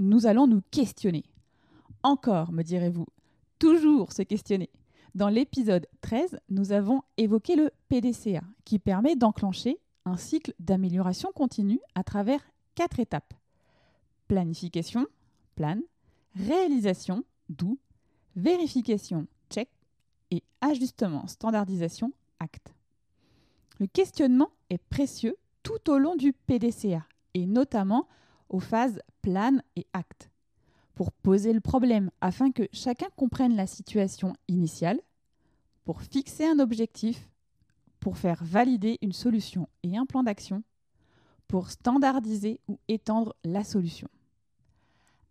nous allons nous questionner. Encore, me direz-vous, toujours se questionner. Dans l'épisode 13, nous avons évoqué le PDCA, qui permet d'enclencher un cycle d'amélioration continue à travers quatre étapes. Planification, plan, réalisation, d'où, vérification, check, et ajustement, standardisation, acte. Le questionnement est précieux tout au long du PDCA, et notamment aux phases plan et acte, pour poser le problème afin que chacun comprenne la situation initiale, pour fixer un objectif, pour faire valider une solution et un plan d'action, pour standardiser ou étendre la solution.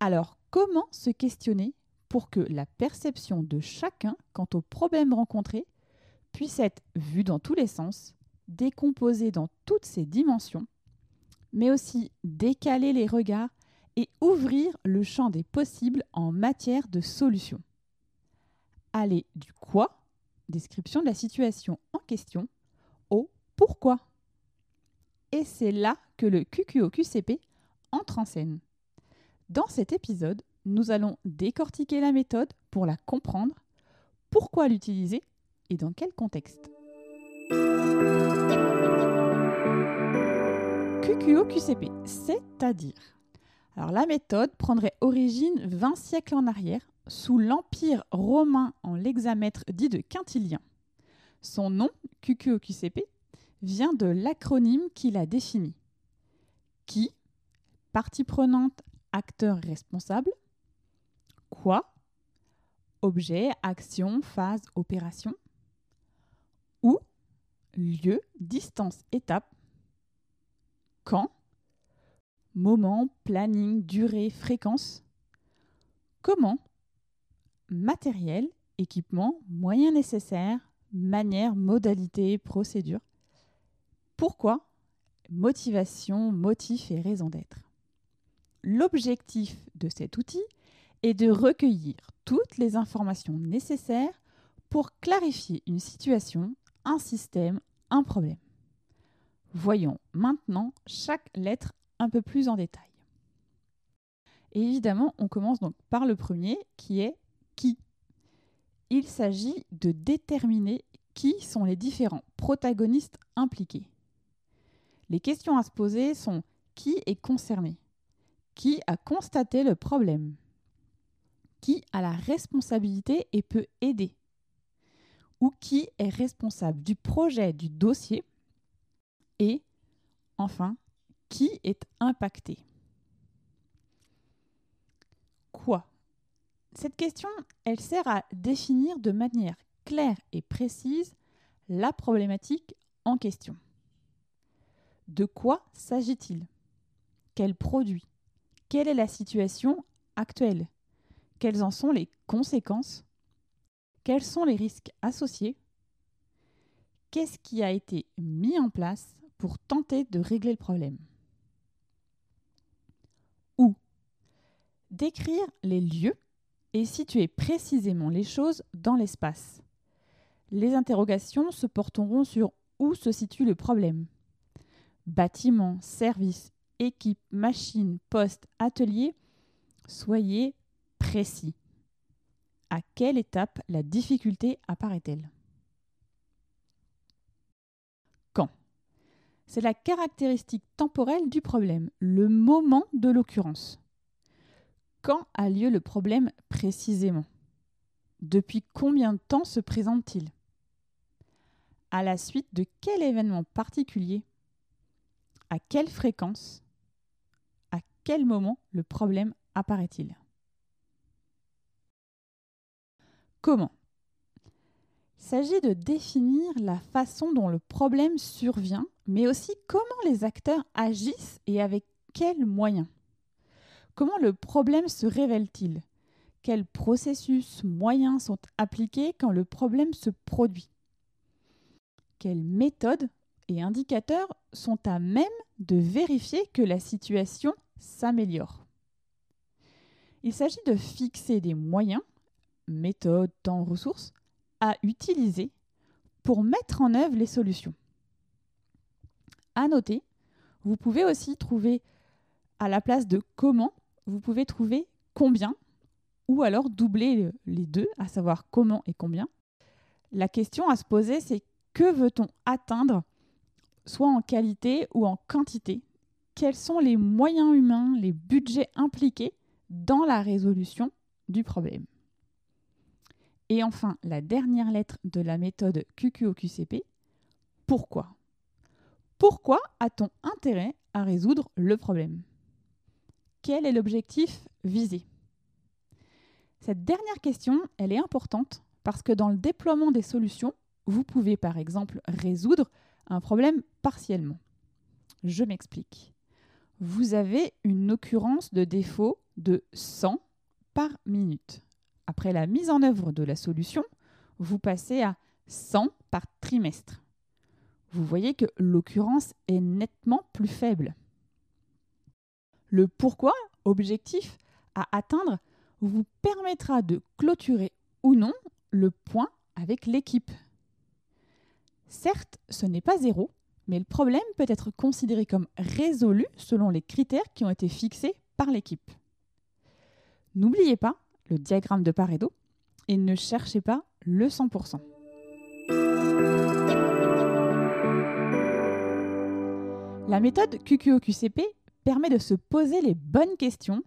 Alors, comment se questionner pour que la perception de chacun quant au problème rencontré puisse être vue dans tous les sens, décomposée dans toutes ses dimensions, mais aussi décaler les regards et ouvrir le champ des possibles en matière de solutions. Aller du quoi, description de la situation en question, au pourquoi. Et c'est là que le QQO-QCP entre en scène. Dans cet épisode, nous allons décortiquer la méthode pour la comprendre, pourquoi l'utiliser et dans quel contexte. QQO-QCP, c'est-à-dire alors la méthode prendrait origine 20 siècles en arrière sous l'Empire romain en l'hexamètre dit de Quintilien. Son nom, QQO-QCP, vient de l'acronyme qui l'a défini. Qui, partie prenante, acteur responsable. Quoi, objet, action, phase, opération. Où, lieu, distance, étape. Quand, moment, planning, durée, fréquence? Comment, matériel, équipement, moyens nécessaires, manière, modalité, procédure. Pourquoi? Motivation, motif et raison d'être. L'objectif de cet outil est de recueillir toutes les informations nécessaires pour clarifier une situation, un système, un problème. Voyons maintenant chaque lettre un peu plus en détail. Évidemment, on commence donc par le premier qui est qui. Il s'agit de déterminer qui sont les différents protagonistes impliqués. Les questions à se poser sont qui est concerné Qui a constaté le problème Qui a la responsabilité et peut aider? Ou qui est responsable du projet du dossier Et enfin, qui est impacté? Quoi? Cette question, elle sert à définir de manière claire et précise la problématique en question. De quoi s'agit-il? Quel produit? Quelle est la situation actuelle? Quelles en sont les conséquences? Quels sont les risques associés? Qu'est-ce qui a été mis en place pour tenter de régler le problème Où Décrire les lieux et situer précisément les choses dans l'espace. Les interrogations se porteront sur où se situe le problème bâtiments, services, équipes, machines, postes, ateliers, soyez précis. À quelle étape la difficulté apparaît-elle Quand C'est la caractéristique temporelle du problème, le moment de l'occurrence. Quand a lieu le problème précisément? Depuis combien de temps se présente-t-il? À la suite de quel événement particulier? À quelle fréquence, à quel moment le problème apparaît-il? Comment? Il s'agit de définir la façon dont le problème survient, mais aussi comment les acteurs agissent et avec quels moyens. comment le problème se révèle-t-il? Quels processus, moyens sont appliqués quand le problème se produit? Quelles méthodes et indicateurs sont à même de vérifier que la situation s'améliore? Il s'agit de fixer des moyens, méthodes, temps, ressources, à utiliser pour mettre en œuvre les solutions. À noter, vous pouvez aussi trouver à la place de comment, vous pouvez trouver combien ou alors doubler les deux, à savoir comment et combien. La question à se poser, c'est que veut-on atteindre, soit en qualité ou en quantité? Quels sont les moyens humains, les budgets impliqués dans la résolution du problème? Et enfin, la dernière lettre de la méthode QQOQCP, pourquoi? Pourquoi a-t-on intérêt à résoudre le problème? Quel est l'objectif visé? Cette dernière question, elle est importante parce que dans le déploiement des solutions, vous pouvez par exemple résoudre un problème partiellement. Je m'explique. Vous avez une occurrence de défaut de 100 par minute après la mise en œuvre de la solution, vous passez à 100 par trimestre. Vous voyez que l'occurrence est nettement plus faible. Le pourquoi, objectif à atteindre, vous permettra de clôturer ou non le point avec l'équipe. Certes, ce n'est pas zéro, mais le problème peut être considéré comme résolu selon les critères qui ont été fixés par l'équipe. N'oubliez pas le diagramme de Pareto et ne cherchez pas le 100%. La méthode QQOQCP permet de se poser les bonnes questions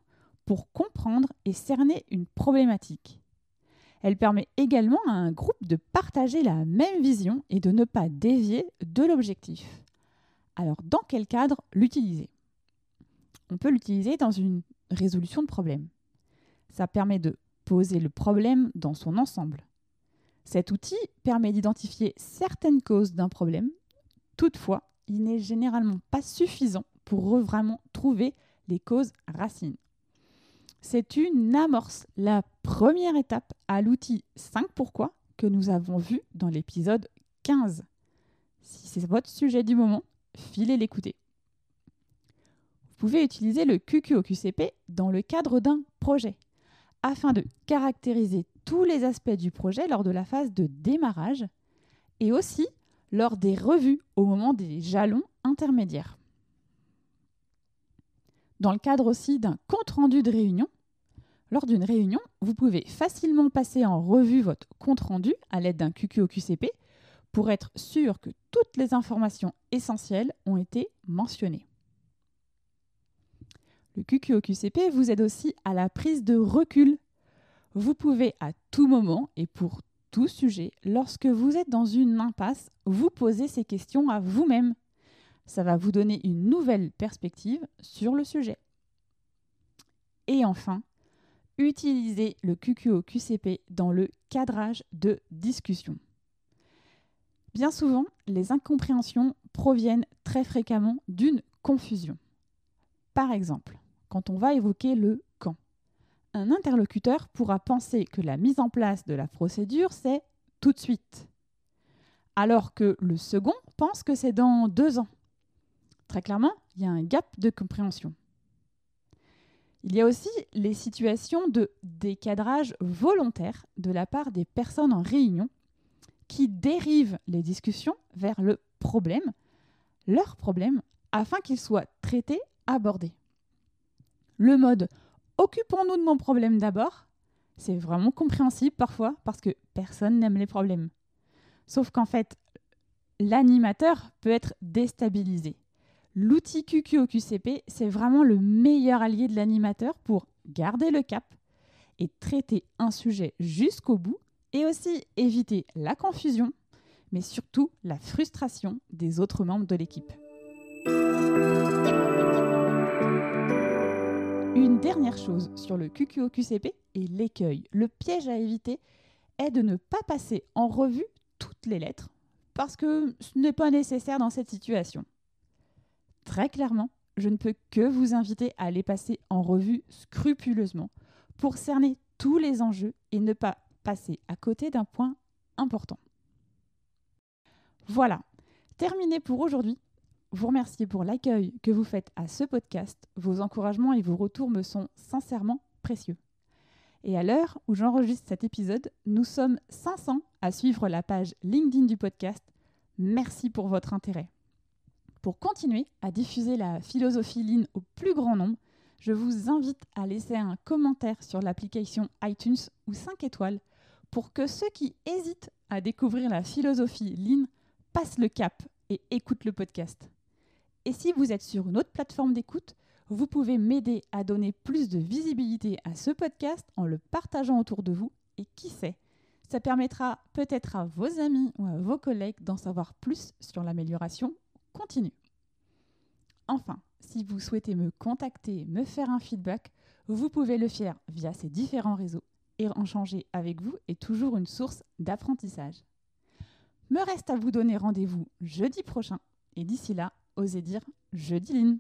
pour comprendre et cerner une problématique. Elle permet également à un groupe de partager la même vision et de ne pas dévier de l'objectif. Alors, dans quel cadre l'utiliser? On peut l'utiliser dans une résolution de problème. Ça permet de poser le problème dans son ensemble. Cet outil permet d'identifier certaines causes d'un problème. Toutefois, il n'est généralement pas suffisant pour vraiment trouver les causes racines. C'est une amorce, la première étape à l'outil 5 pourquoi que nous avons vu dans l'épisode 15. Si c'est votre sujet du moment, filez l'écouter. Vous pouvez utiliser le QQOQCP dans le cadre d'un projet afin de caractériser tous les aspects du projet lors de la phase de démarrage et aussi lors des revues au moment des jalons intermédiaires. Dans le cadre aussi d'un compte-rendu de réunion, lors d'une réunion, vous pouvez facilement passer en revue votre compte-rendu à l'aide d'un QQOQCP pour être sûr que toutes les informations essentielles ont été mentionnées. Le QQOQCP vous aide aussi à la prise de recul. Vous pouvez à tout moment et pour tout sujet, lorsque vous êtes dans une impasse, vous poser ces questions à vous-même. Ça va vous donner une nouvelle perspective sur le sujet. Et enfin, utilisez le QQOQCP dans le cadrage de discussion. Bien souvent, les incompréhensions proviennent très fréquemment d'une confusion. Par exemple, quand on va évoquer le quand. Un interlocuteur pourra penser que la mise en place de la procédure, c'est tout de suite, alors que le second pense que c'est dans deux ans. Très clairement, il y a un gap de compréhension. Il y a aussi les situations de décadrage volontaire de la part des personnes en réunion qui dérivent les discussions vers le problème, leur problème, afin qu'ils soient traités, abordés le mode occupons-nous de mon problème d'abord, c'est vraiment compréhensible parfois parce que personne n'aime les problèmes. Sauf qu'en fait, l'animateur peut être déstabilisé. L'outil QQOQCP, c'est vraiment le meilleur allié de l'animateur pour garder le cap et traiter un sujet jusqu'au bout et aussi éviter la confusion, mais surtout la frustration des autres membres de l'équipe. Dernière chose sur le QQOQCP et l'écueil. Le piège à éviter est de ne pas passer en revue toutes les lettres parce que ce n'est pas nécessaire dans cette situation. Très clairement, je ne peux que vous inviter à les passer en revue scrupuleusement pour cerner tous les enjeux et ne pas passer à côté d'un point important. Voilà, terminé pour aujourd'hui. Vous remerciez pour l'accueil que vous faites à ce podcast. Vos encouragements et vos retours me sont sincèrement précieux. Et à l'heure où j'enregistre cet épisode, nous sommes 500 à suivre la page LinkedIn du podcast. Merci pour votre intérêt. Pour continuer à diffuser la philosophie Lean au plus grand nombre, je vous invite à laisser un commentaire sur l'application iTunes ou 5 étoiles pour que ceux qui hésitent à découvrir la philosophie Lean passent le cap et écoutent le podcast. Et si vous êtes sur une autre plateforme d'écoute, vous pouvez m'aider à donner plus de visibilité à ce podcast en le partageant autour de vous et qui sait, ça permettra peut-être à vos amis ou à vos collègues d'en savoir plus sur l'amélioration continue. Enfin, si vous souhaitez me contacter, me faire un feedback, vous pouvez le faire via ces différents réseaux et en changer avec vous est toujours une source d'apprentissage. Me reste à vous donner rendez-vous jeudi prochain et d'ici là, oser dire jeudi line.